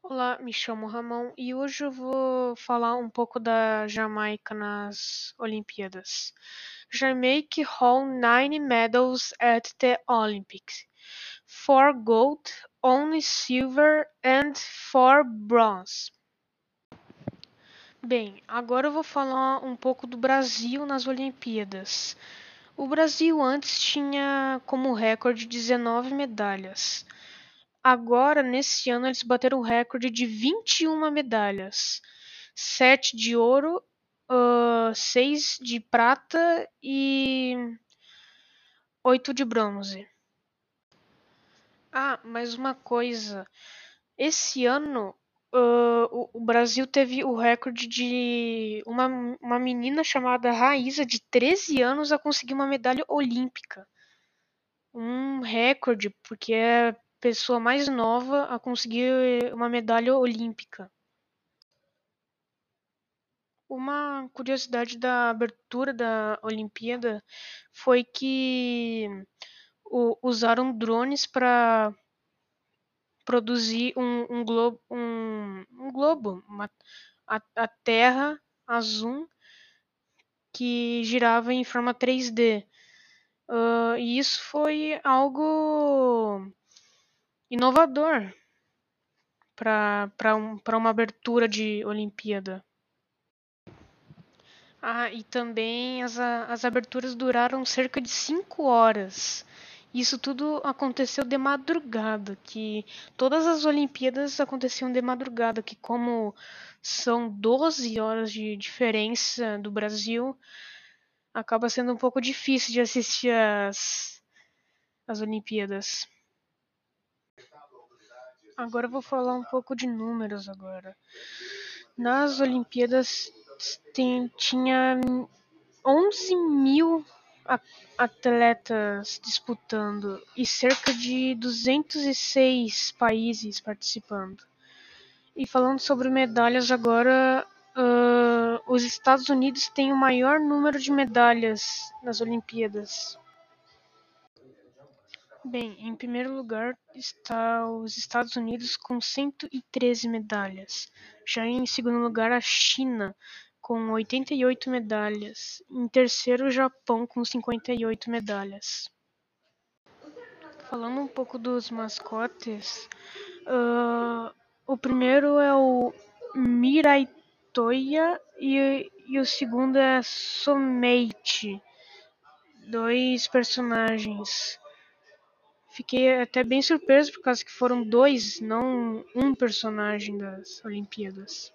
Olá, me chamo Ramon e hoje eu vou falar um pouco da Jamaica nas Olimpíadas. Jamaica won nine medals at the Olympics: four gold, one silver and four bronze. Bem, agora eu vou falar um pouco do Brasil nas Olimpíadas. O Brasil antes tinha como recorde 19 medalhas. Agora, nesse ano, eles bateram o recorde de 21 medalhas: 7 de ouro, uh, 6 de prata e 8 de bronze. Ah, mais uma coisa. Esse ano, uh, o, o, Brasil teve o recorde de uma, uma menina chamada Raíza, de 13 anos, a conseguir uma medalha olímpica. Um recorde, porque é pessoa mais nova a conseguir uma medalha olímpica. Uma curiosidade da abertura da Olimpíada foi que usaram drones para produzir um, um globo, um, um globo uma, a, a Terra azul que girava em forma 3D. Uh, e isso foi algo inovador para um, uma abertura de Olimpíada. Ah, e também as, as aberturas duraram cerca de 5 horas. Isso tudo aconteceu de madrugada, que todas as Olimpíadas aconteciam de madrugada, que como são 12 horas de diferença do Brasil, acaba sendo um pouco difícil de assistir as, as Olimpíadas. Agora eu vou falar um pouco de números agora. Nas Olimpíadas tem, tinha 11 mil atletas disputando e cerca de 206 países participando. E falando sobre medalhas agora, uh, os Estados Unidos têm o maior número de medalhas nas Olimpíadas. Bem, em primeiro lugar está os Estados Unidos com 113 medalhas. Já em segundo lugar, a China com 88 medalhas. Em terceiro, o Japão com 58 medalhas. Falando um pouco dos mascotes, uh, o primeiro é o Mirai Toya e, e o segundo é Someichi, dois personagens fiquei até bem surpreso por causa que foram dois, não um personagem das Olimpíadas.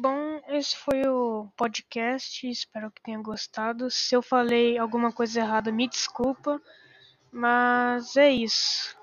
Bom, esse foi o podcast. Espero que tenha gostado. Se eu falei alguma coisa errada, me desculpa. Mas é isso.